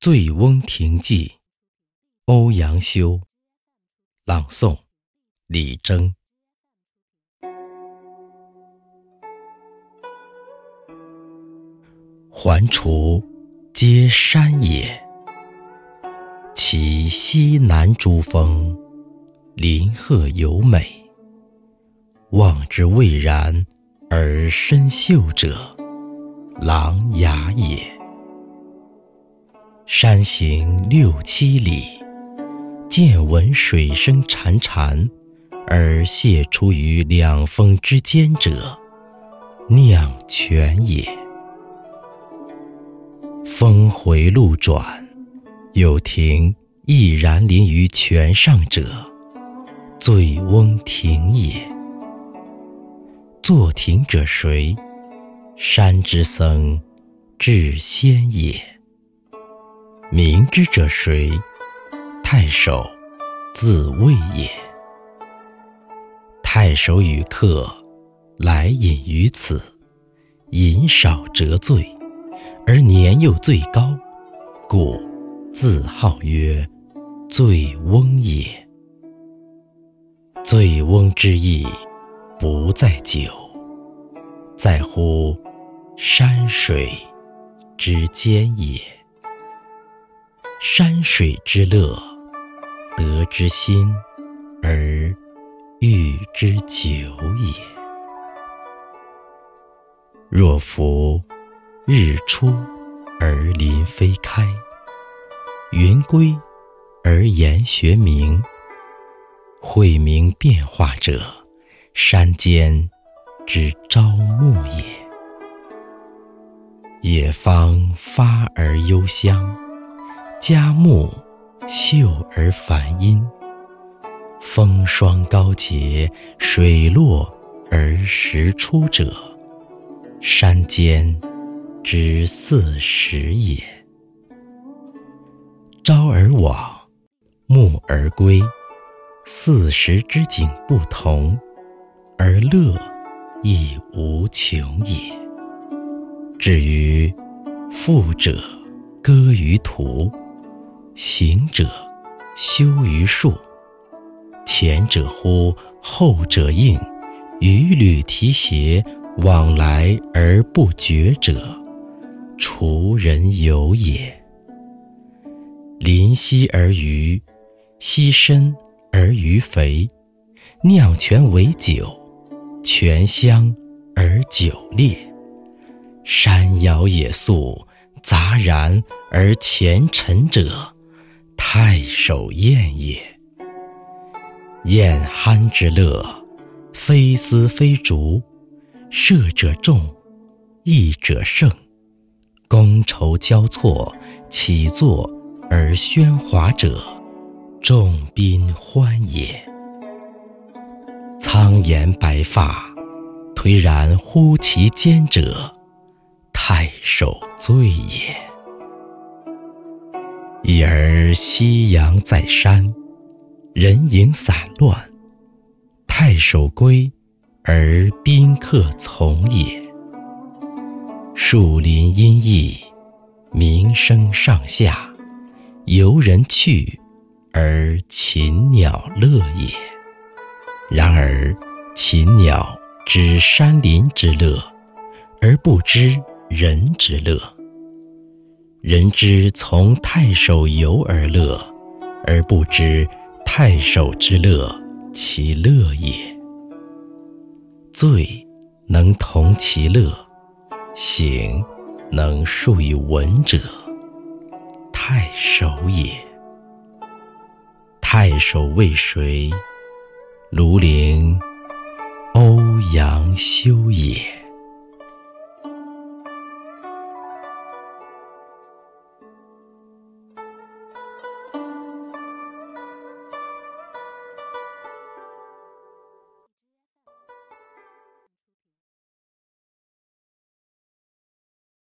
醉翁亭记，欧阳修。朗诵：李征。环滁皆山也，其西南诸峰，林壑尤美。望之蔚然而深秀者，琅琊也。山行六七里，渐闻水声潺潺，而泻出于两峰之间者，酿泉也。峰回路转，有亭毅然临于泉上者，醉翁亭也。作亭者谁？山之僧智仙也。明之者谁？太守，自谓也。太守与客，来饮于此，饮少辄醉，而年又最高，故自号曰醉翁也。醉翁之意，不在酒，在乎山水之间也。山水之乐，得之心而寓之酒也。若夫日出而林霏开，云归而岩穴明，晦明变化者，山间之朝暮也。野芳发而幽香。佳木秀而繁阴，风霜高洁，水落而石出者，山间之四时也。朝而往，暮而归，四时之景不同，而乐亦无穷也。至于富者，歌于途。行者修于树，前者呼，后者应，与履提携，往来而不绝者，滁人游也。临溪而渔，溪深而鱼肥，酿泉为酒，泉香而酒冽。山肴野蔌，杂然而前陈者。太守宴也。宴酣之乐，非丝非竹，射者中，弈者胜，觥筹交错，起坐而喧哗者，众宾欢也。苍颜白发，颓然乎其间者，太守醉也。已而夕阳在山，人影散乱，太守归而宾客从也。树林阴翳，鸣声上下，游人去而禽鸟乐也。然而禽鸟知山林之乐，而不知人之乐。人之从太守游而乐，而不知太守之乐其乐也。醉能同其乐，醒能述以文者，太守也。太守为谁？庐陵欧阳修也。